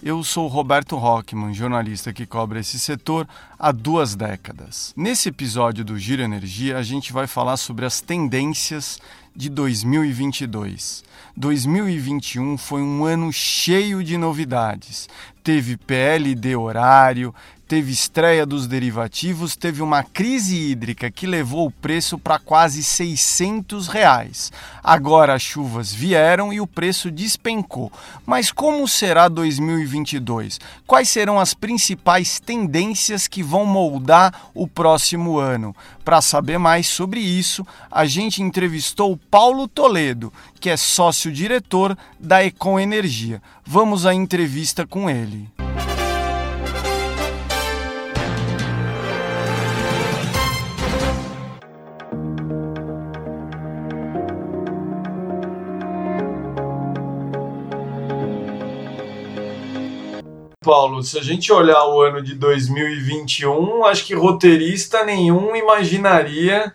Eu sou Roberto Rockman, jornalista que cobre esse setor há duas décadas. Nesse episódio do Giro Energia, a gente vai falar sobre as tendências de 2022. 2021 foi um ano cheio de novidades. Teve PLD horário, teve estreia dos derivativos, teve uma crise hídrica que levou o preço para quase 600 reais. Agora as chuvas vieram e o preço despencou. Mas como será 2022? Quais serão as principais tendências que vão moldar o próximo ano? Para saber mais sobre isso, a gente entrevistou o Paulo Toledo, que é sócio-diretor da Econ Energia. Vamos à entrevista com ele. Paulo, se a gente olhar o ano de 2021, acho que roteirista nenhum imaginaria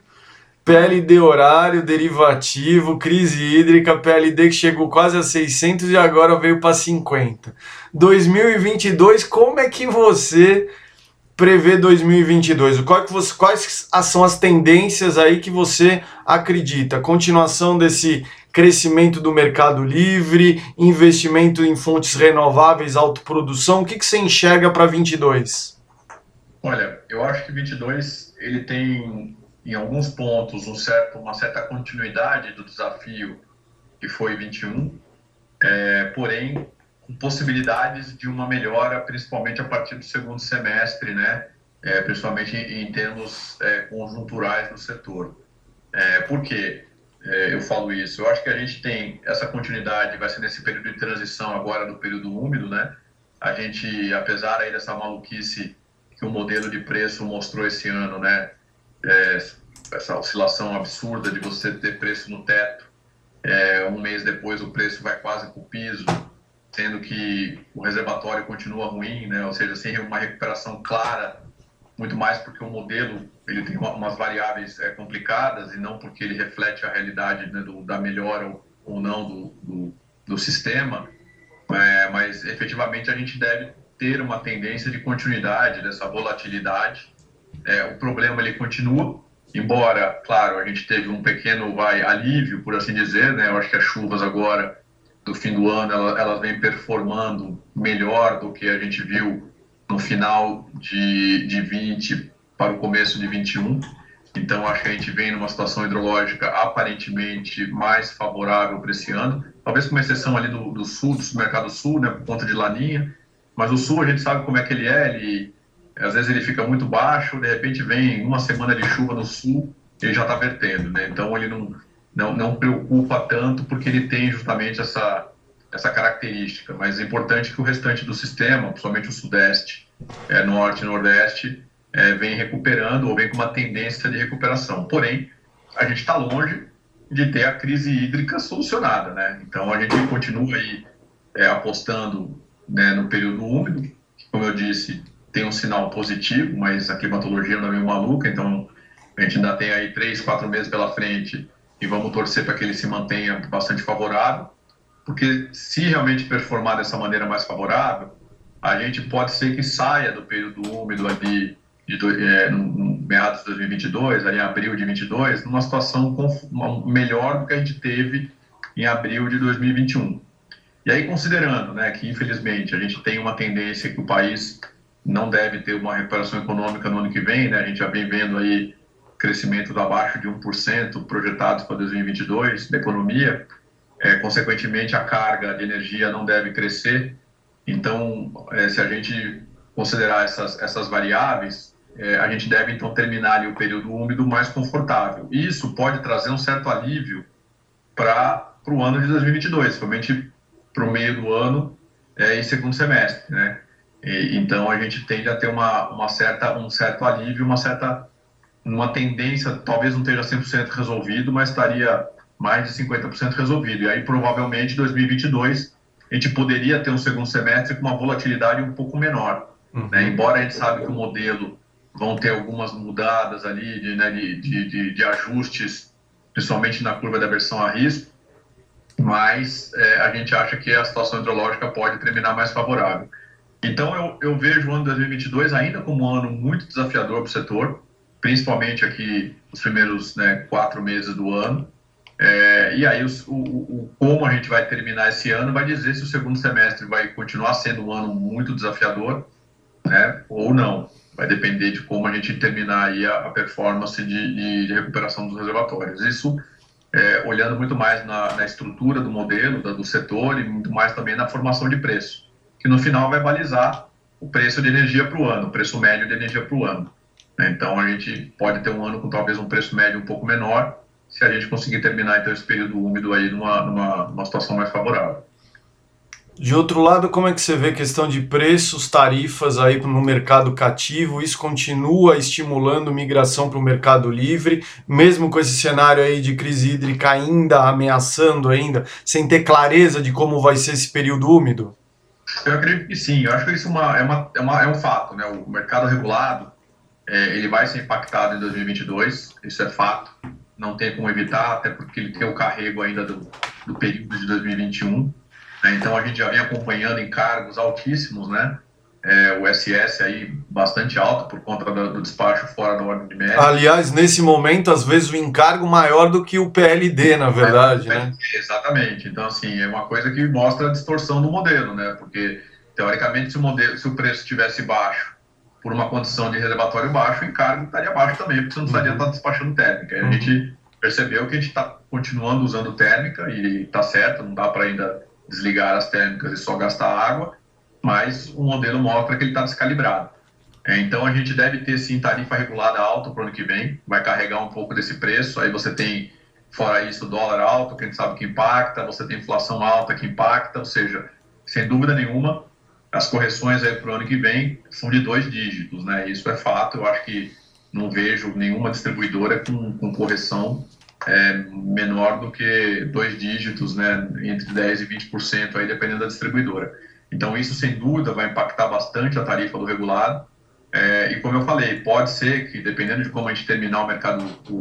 PLD horário, derivativo, crise hídrica, PLD que chegou quase a 600 e agora veio para 50. 2022, como é que você prevê 2022? Qual que você, quais são as tendências aí que você acredita? Continuação desse crescimento do mercado livre, investimento em fontes renováveis, autoprodução. O que, que você enxerga para 22? Olha, eu acho que 22 ele tem em alguns pontos um certo, uma certa continuidade do desafio que foi 21, é, porém com possibilidades de uma melhora, principalmente a partir do segundo semestre, né? É, principalmente em, em termos é, conjunturais do setor. É, por quê? É, eu falo isso. Eu acho que a gente tem essa continuidade, vai ser nesse período de transição agora do período úmido, né? A gente, apesar aí dessa maluquice que o modelo de preço mostrou esse ano, né? É, essa oscilação absurda de você ter preço no teto, é, um mês depois o preço vai quase para o piso, sendo que o reservatório continua ruim, né? Ou seja, sem uma recuperação clara muito mais porque o modelo ele tem umas variáveis é, complicadas e não porque ele reflete a realidade né, do, da melhora ou, ou não do, do, do sistema, é, mas efetivamente a gente deve ter uma tendência de continuidade dessa volatilidade. É, o problema ele continua, embora, claro, a gente teve um pequeno vai, alívio, por assim dizer, né? Eu acho que as chuvas agora do fim do ano elas, elas vêm performando melhor do que a gente viu no final de, de 20 para o começo de 21. Então, acho que a gente vem numa situação hidrológica aparentemente mais favorável para esse ano. Talvez com exceção ali do, do sul, do mercado sul, né, por conta de laninha. Mas o sul, a gente sabe como é que ele é. Ele, às vezes ele fica muito baixo, de repente vem uma semana de chuva no sul, ele já está vertendo. Né? Então, ele não, não, não preocupa tanto porque ele tem justamente essa, essa característica. Mas é importante que o restante do sistema, principalmente o sudeste, é, norte e nordeste é, vem recuperando ou vem com uma tendência de recuperação. Porém, a gente está longe de ter a crise hídrica solucionada, né? Então a gente continua aí é, apostando né, no período úmido, que, como eu disse, tem um sinal positivo, mas a climatologia não é meio maluca, então a gente ainda tem aí três, quatro meses pela frente e vamos torcer para que ele se mantenha bastante favorável, porque se realmente performar dessa maneira mais favorável, a gente pode ser que saia do período úmido ali de, é, no, no meados de 2022, ali em abril de 22, numa situação melhor do que a gente teve em abril de 2021. E aí, considerando né, que, infelizmente, a gente tem uma tendência que o país não deve ter uma recuperação econômica no ano que vem, né, a gente já vem vendo aí crescimento abaixo de 1% projetados para 2022 da economia, é, consequentemente, a carga de energia não deve crescer, então, é, se a gente considerar essas, essas variáveis, é, a gente deve então terminar ali o período úmido mais confortável. Isso pode trazer um certo alívio para o ano de 2022, principalmente para o meio do ano é, e segundo semestre, né? E, então a gente tende a ter uma, uma certa, um certo alívio, uma certa numa tendência, talvez não esteja 100% resolvido, mas estaria mais de 50% resolvido. E aí, provavelmente, 2022, a gente poderia ter um segundo semestre com uma volatilidade um pouco menor. Uhum. Né? Embora a gente sabe que o modelo vão ter algumas mudadas ali de, né, de, de, de, ajustes, principalmente na curva da versão a risco, mas é, a gente acha que a situação hidrológica pode terminar mais favorável. Então, eu, eu vejo o ano de 2022 ainda como um ano muito desafiador para o setor, principalmente aqui os primeiros né, quatro meses do ano. É, e aí, o, o, como a gente vai terminar esse ano vai dizer se o segundo semestre vai continuar sendo um ano muito desafiador, né, ou não. Vai depender de como a gente terminar aí a, a performance de, de, de, recuperação dos reservatórios. Isso é, olhando muito mais na, na estrutura do modelo, da, do setor e muito mais também na formação de preço, que no final vai balizar o preço de energia para o ano, o preço médio de energia para o ano. Né? Então, a gente pode ter um ano com talvez um preço médio um pouco menor, se a gente conseguir terminar então esse período úmido aí numa, numa, numa situação mais favorável. De outro lado, como é que você vê a questão de preços, tarifas aí no mercado cativo? Isso continua estimulando migração para o mercado livre, mesmo com esse cenário aí de crise hídrica ainda ameaçando ainda, sem ter clareza de como vai ser esse período úmido? Eu acredito que sim. Eu acho que isso é, uma, é, uma, é, é um fato, né? O mercado regulado é, ele vai ser impactado em 2022, isso é fato, não tem como evitar, até porque ele tem o carrego ainda do, do período de 2021. Né? Então a gente já vem acompanhando encargos altíssimos, né? É, o SS aí bastante alto por conta do, do, despacho fora da ordem de média. Aliás, nesse momento, às vezes o encargo maior do que o PLD, na verdade, é, né? Exatamente. Então, assim, é uma coisa que mostra a distorção do modelo, né? Porque, teoricamente, se o, modelo, se o preço estivesse baixo por uma condição de reservatório baixo, o encargo estaria baixo também, porque você não precisaria uhum. estar despachando térmica. Uhum. A gente percebeu que a gente está continuando usando térmica e está certo, não dá para ainda desligar as térmicas e só gastar água, mas o modelo mostra que ele está descalibrado. É, então a gente deve ter sim tarifa regulada alta para o ano que vem, vai carregar um pouco desse preço. Aí você tem, fora isso, dólar alto, que a gente sabe que impacta, você tem inflação alta que impacta, ou seja, sem dúvida nenhuma, as correções para o ano que vem são de dois dígitos, né? Isso é fato. Eu acho que não vejo nenhuma distribuidora com, com correção é, menor do que dois dígitos, né? Entre 10 e 20% aí, dependendo da distribuidora. Então, isso sem dúvida vai impactar bastante a tarifa do regulado. É, e como eu falei, pode ser que, dependendo de como a gente terminar o mercado, o,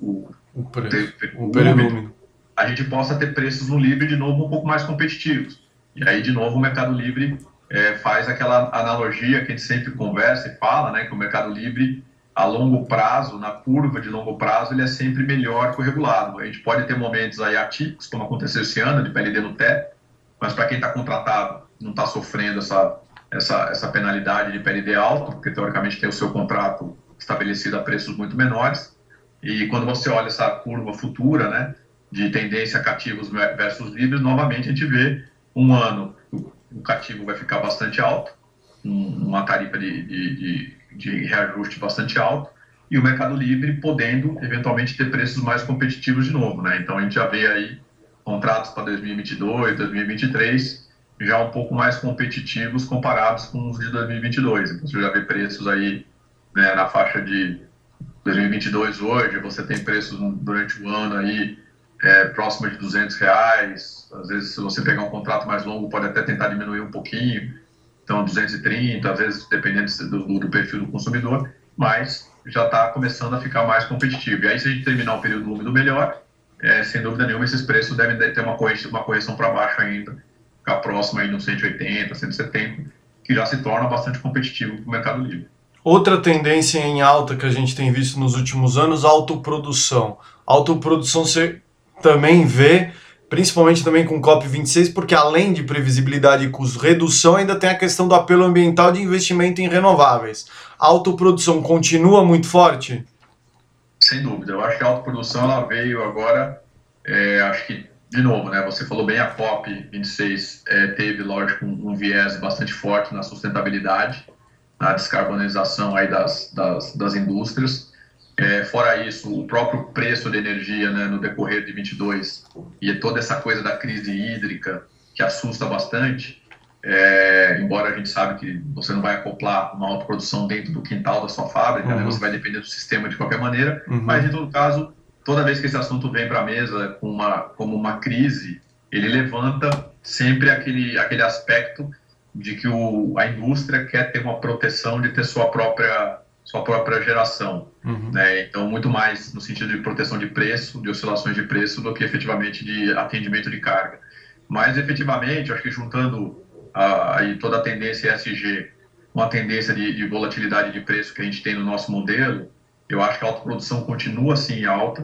o, o, preço, o, o a gente possa ter preços no livre de novo um pouco mais competitivos. E aí, de novo, o Mercado Livre é, faz aquela analogia que a gente sempre conversa e fala, né, que o Mercado Livre, a longo prazo, na curva de longo prazo, ele é sempre melhor que o regulado. A gente pode ter momentos aí atípicos, como aconteceu esse ano, de PLD no teto, mas para quem está contratado, não está sofrendo essa, essa, essa penalidade de PLD alto, porque teoricamente tem o seu contrato estabelecido a preços muito menores. E quando você olha essa curva futura, né, de tendência cativos versus livres, novamente a gente vê um ano o cativo vai ficar bastante alto, uma tarifa de, de, de, de reajuste bastante alto, e o Mercado Livre podendo eventualmente ter preços mais competitivos de novo, né? Então a gente já vê aí contratos para 2022, 2023 já um pouco mais competitivos comparados com os de 2022. Então você já vê preços aí né, na faixa de 2022 hoje, você tem preços durante o ano aí é, próximo de 200 reais. Às vezes, se você pegar um contrato mais longo, pode até tentar diminuir um pouquinho. Então, 230, às vezes, dependendo do, do perfil do consumidor, mas já está começando a ficar mais competitivo. E aí, se a gente terminar o período úmido melhor, é, sem dúvida nenhuma, esses preços devem ter uma correção, uma correção para baixo ainda, ficar próximo aí no 180, 170, que já se torna bastante competitivo para o Mercado Livre. Outra tendência em alta que a gente tem visto nos últimos anos, autoprodução. Autoprodução ser também vê, principalmente também com o COP26, porque além de previsibilidade e custo redução, ainda tem a questão do apelo ambiental de investimento em renováveis. A autoprodução continua muito forte? Sem dúvida. Eu acho que a autoprodução ela veio agora, é, acho que, de novo, né, você falou bem, a COP26 é, teve, lógico, um, um viés bastante forte na sustentabilidade, na descarbonização aí das, das, das indústrias, é, fora isso, o próprio preço de energia né, no decorrer de 22 e toda essa coisa da crise hídrica que assusta bastante, é, embora a gente sabe que você não vai acoplar uma autoprodução dentro do quintal da sua fábrica, né? uhum. né? você vai depender do sistema de qualquer maneira, uhum. mas em todo caso, toda vez que esse assunto vem para a mesa com uma, como uma crise, ele levanta sempre aquele, aquele aspecto de que o, a indústria quer ter uma proteção de ter sua própria sua própria geração, uhum. né? Então muito mais no sentido de proteção de preço, de oscilações de preço, do que efetivamente de atendimento de carga. Mas efetivamente, acho que juntando aí toda a tendência ESG com a tendência de, de, volatilidade de preço que a gente tem no nosso modelo, eu acho que a autoprodução continua assim alta.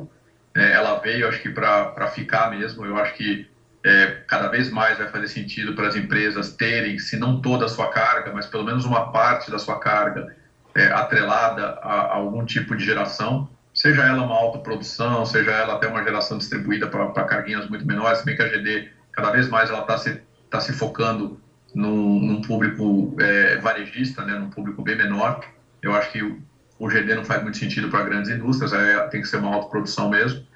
Né? Ela veio, acho que para ficar mesmo. Eu acho que é, cada vez mais vai fazer sentido para as empresas terem, se não toda a sua carga, mas pelo menos uma parte da sua carga é, atrelada a, a, algum tipo de geração, seja ela uma autoprodução, seja ela até uma geração distribuída para carguinhas muito menores, se bem que a GD cada vez mais ela está se, tá se focando num, num público é, varejista, né, num público bem menor. Eu acho que o, o GD não faz muito sentido para grandes indústrias, é, tem que ser uma autoprodução mesmo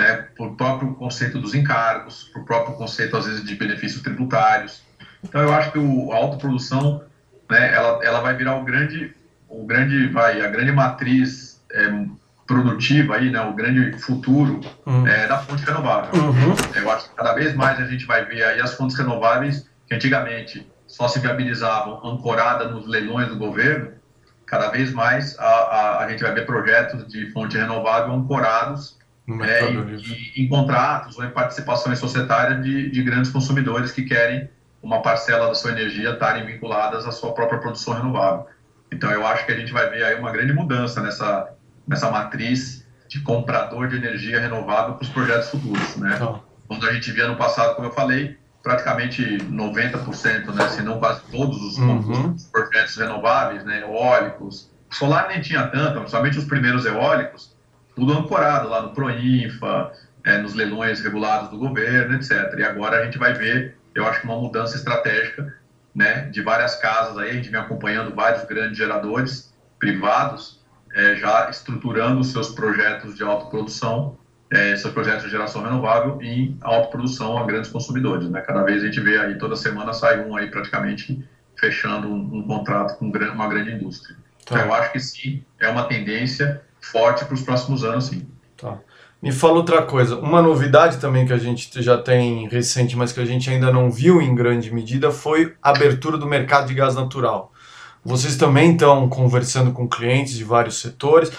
né, por próprio conceito dos encargos, por próprio conceito, às vezes, de benefícios tributários. Então, eu acho que o, a autoprodução, né, ela, ela vai virar o grande, o grande, vai, a grande matriz é, produtiva aí, né, o grande futuro uhum. é, da fonte renovável. Uhum. Eu acho que cada vez mais a gente vai ver aí as fontes renováveis que antigamente só se viabilizavam ancorada nos leilões do governo, cada vez mais a, a, a gente vai ver projetos de fonte renovável ancorados é, em, em, contratos ou em participações societárias de, de, grandes consumidores que querem uma parcela da sua energia estarem vinculadas à sua própria produção renovável. Então, eu acho que a gente vai ver aí uma grande mudança nessa, nessa matriz de comprador de energia renovável para os projetos futuros. Né? Então. Quando a gente via no passado, como eu falei, praticamente 90%, né, se não quase todos os, uhum. os projetos renováveis, né, eólicos, solar nem tinha tanto, principalmente os primeiros eólicos, tudo ancorado lá no Proinfa, é, nos leilões regulados do governo, etc. E agora a gente vai ver, eu acho que uma mudança estratégica, né, de várias casas aí, a gente vem acompanhando vários grandes geradores privados, é, já estruturando seus projetos de autoprodução, é, seus projetos de geração renovável em autoprodução a grandes consumidores, né? Cada vez a gente vê aí, toda semana sai um aí praticamente fechando um, um contrato com uma grande indústria. Tá. Então eu acho que sim, é uma tendência, forte para os próximos anos, sim. Tá. Me fala outra coisa. Uma novidade também que a gente já tem recente, mas que a gente ainda não viu em grande medida, foi a abertura do mercado de gás natural. Vocês também estão conversando com clientes de vários setores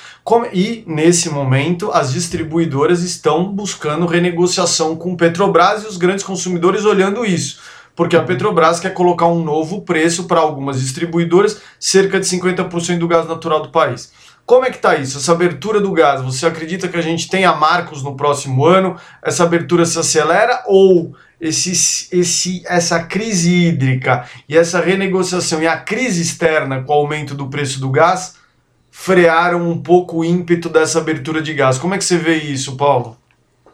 e, nesse momento, as distribuidoras estão buscando renegociação com Petrobras e os grandes consumidores olhando isso. Porque a Petrobras quer colocar um novo preço para algumas distribuidoras, cerca de 50% do gás natural do país. Como é que está isso? Essa abertura do gás, você acredita que a gente tenha marcos no próximo ano? Essa abertura se acelera ou esse, esse, essa crise hídrica e essa renegociação e a crise externa com o aumento do preço do gás frearam um pouco o ímpeto dessa abertura de gás? Como é que você vê isso, Paulo?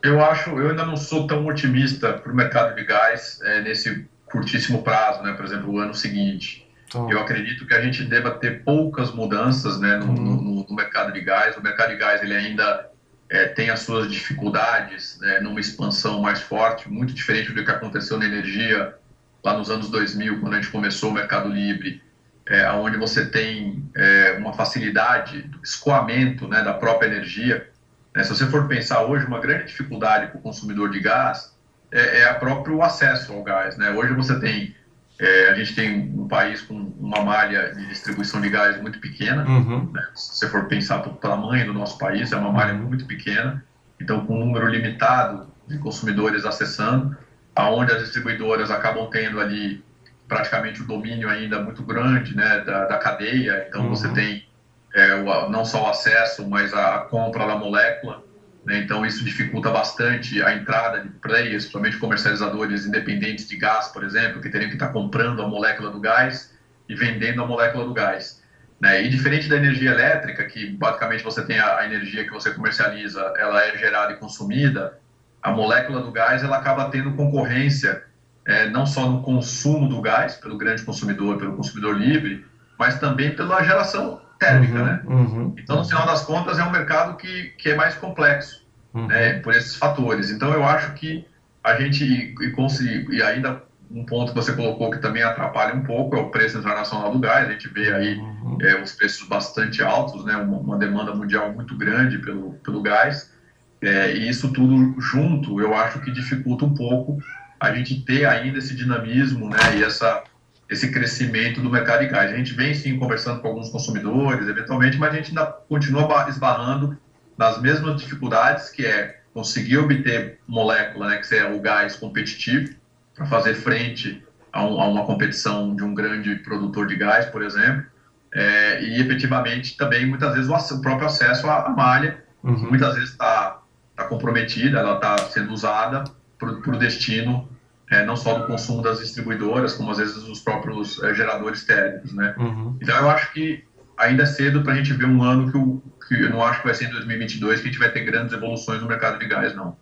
Eu acho, eu ainda não sou tão otimista para o mercado de gás é, nesse curtíssimo prazo, né? Por exemplo, o ano seguinte. Então... Eu acredito que a gente deva ter poucas mudanças né, no, uhum. no, no, mercado de gás. O mercado de gás ele ainda é, tem as suas dificuldades né, numa expansão mais forte, muito diferente do que aconteceu na energia lá nos anos 2000, quando a gente começou o mercado livre, é, onde você tem é, uma facilidade do escoamento né, da própria energia. Né, se você for pensar hoje, uma grande dificuldade para o consumidor de gás é, é o próprio acesso ao gás. Né? Hoje você tem é, a gente tem um país com uma malha de distribuição de gás muito pequena. Uhum. Né? Se você for pensar pelo tamanho do nosso país, é uma malha muito pequena. Então, com um número limitado de consumidores acessando, aonde as distribuidoras acabam tendo ali praticamente o domínio ainda muito grande né, da, da cadeia. Então, uhum. você tem é, o, não só o acesso, mas a compra da molécula. Né? Então, isso dificulta bastante a entrada de players, principalmente comercializadores independentes de gás, por exemplo, que teriam que estar comprando a molécula do gás e vendendo a molécula do gás. Né? E diferente da energia elétrica, que basicamente você tem a, a energia que você comercializa, ela é gerada e consumida, a molécula do gás ela acaba tendo concorrência é, não só no consumo do gás, pelo grande consumidor, pelo consumidor livre, mas também pela geração térmica, uhum, né? Uhum, então, no final das contas, é um mercado que, que é mais complexo, uhum. né, por esses fatores. Então, eu acho que a gente, e, e, ainda um ponto que você colocou que também atrapalha um pouco é o preço internacional do gás. A gente vê aí uhum. é, os preços bastante altos, né, uma, uma, demanda mundial muito grande pelo, pelo gás. É, e isso tudo junto, eu acho que dificulta um pouco a gente ter ainda esse dinamismo né, e essa, esse crescimento do mercado de gás. A gente vem sim conversando com alguns consumidores, eventualmente, mas a gente ainda continua esbarrando nas mesmas dificuldades, que é conseguir obter molécula, né, que é o gás competitivo, para fazer frente a, um, a, uma competição de um grande produtor de gás, por exemplo, é, e efetivamente também muitas vezes o, o próprio acesso à, à malha, uhum. muitas vezes está tá comprometida, ela está sendo usada para o destino é, não só do consumo das distribuidoras, como às vezes dos próprios é, geradores térmicos, né? Uhum. Então eu acho que ainda é cedo para a gente ver um ano que, o, que eu não acho que vai ser em 2022 que a gente vai ter grandes evoluções no mercado de gás, não.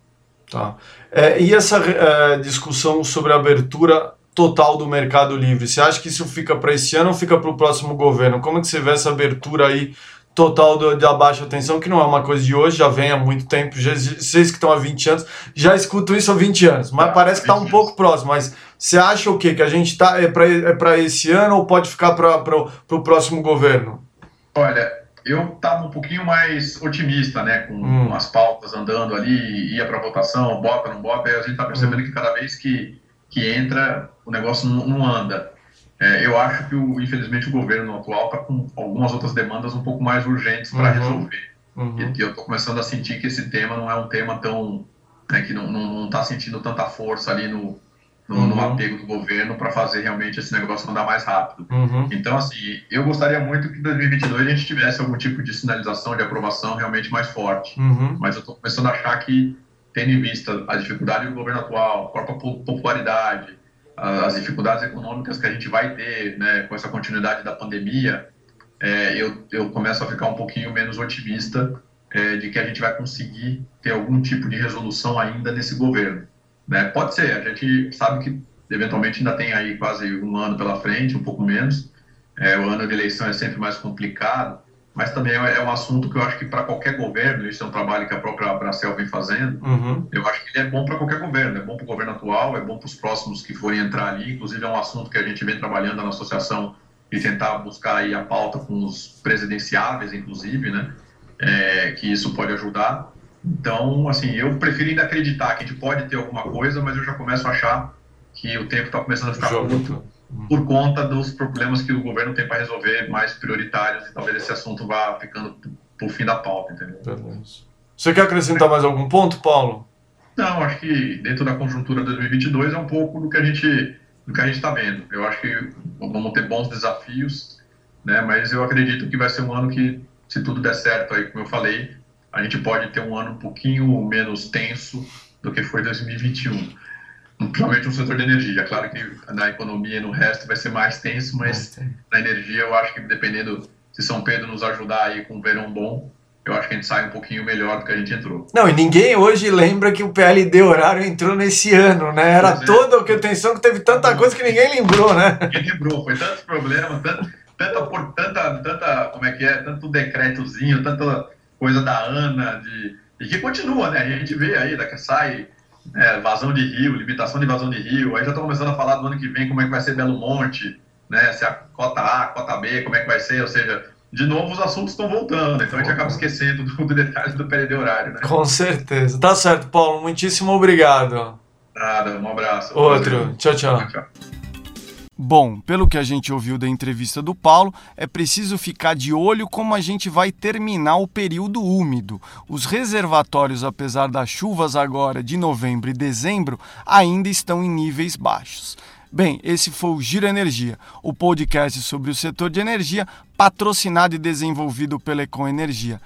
Tá. É, e essa é, discussão sobre a abertura total do mercado livre, você acha que isso fica para esse ano ou fica para o próximo governo? Como é que você vê essa abertura aí total do, da baixa tensão, que não é uma coisa de hoje, já vem há muito tempo, já, vocês que estão há 20 anos, já escutam isso há 20 anos, mas ah, parece que está um pouco próximo, mas você acha o quê? Que a gente está é para é esse ano ou pode ficar para o próximo governo? Olha, eu estava um pouquinho mais otimista, né, com hum. as pautas andando ali, ia para votação, bota, não bota, e a gente está percebendo hum. que cada vez que, que entra, o negócio não, não anda. É, eu acho que, o, infelizmente, o governo atual está com algumas outras demandas um pouco mais urgentes para uhum. resolver. Uhum. E, e, eu estou começando a sentir que esse tema não é um tema tão. Né, que não está sentindo tanta força ali no, no, uhum. no apego do governo para fazer realmente esse negócio andar mais rápido. Uhum. Então, assim, eu gostaria muito que em 2022 a gente tivesse algum tipo de sinalização de aprovação realmente mais forte. Uhum. Mas eu estou começando a achar que, tendo em vista a dificuldade do governo atual, a própria popularidade, as dificuldades econômicas que a gente vai ter né, com essa continuidade da pandemia, é, eu, eu começo a ficar um pouquinho menos otimista é, de que a gente vai conseguir ter algum tipo de resolução ainda nesse governo. Né? Pode ser, a gente sabe que eventualmente ainda tem aí quase um ano pela frente, um pouco menos. É, o ano de eleição é sempre mais complicado, mas também é, é um assunto que eu acho que para qualquer governo, isso é um trabalho que a própria Abracel vem fazendo, uhum. eu acho que ele é bom para qualquer governo, é bom para o governo atual, é bom para os próximos que forem entrar ali, inclusive é um assunto que a gente vem trabalhando na associação e tentar buscar aí a pauta com os presidenciáveis, inclusive, né, é, que isso pode ajudar. Então, assim, eu prefiro ainda acreditar que a gente pode ter alguma coisa, mas eu já começo a achar que o tempo está começando a ficar curto por conta dos problemas que o governo tem para resolver mais prioritários e talvez esse assunto vá ficando por fim da pauta, entendeu? Você quer acrescentar mais algum ponto, Paulo? Não, acho que dentro da conjuntura de 2022 é um pouco do que a gente do que a gente está vendo. Eu acho que vamos ter bons desafios, né? Mas eu acredito que vai ser um ano que, se tudo der certo, aí como eu falei, a gente pode ter um ano um pouquinho menos tenso do que foi 2021 principalmente no setor de energia. Claro que na economia e no resto vai ser mais tenso, mas na energia eu acho que dependendo se São Pedro nos ajudar aí com um verão bom, eu acho que a gente sai um pouquinho melhor do que a gente entrou. Não, e ninguém hoje lembra que o PLD horário entrou nesse ano, né? Era é. toda a atenção que teve tanta coisa que ninguém lembrou, né? Ninguém lembrou, foi tantos problemas, tanto, tanta, tanta, tanta, como é que é, tanto decretozinho, tanta coisa da ANA, de, e que continua, né? A gente vê aí, daqui sai é, vazão de rio, limitação de vazão de rio. Aí já estão começando a falar do ano que vem como é que vai ser Belo Monte, né? Se a cota A, cota B, como é que vai ser, ou seja, de novo os assuntos estão voltando, então a gente acaba esquecendo do, do detalhe do período horário, né? Com certeza. Tá certo, Paulo. Muitíssimo obrigado. Nada, um abraço. Outro. Tchau, tchau. tchau, tchau. Bom, pelo que a gente ouviu da entrevista do Paulo, é preciso ficar de olho como a gente vai terminar o período úmido. Os reservatórios, apesar das chuvas agora de novembro e dezembro, ainda estão em níveis baixos. Bem, esse foi o Giro Energia, o podcast sobre o setor de energia, patrocinado e desenvolvido pela Econ Energia.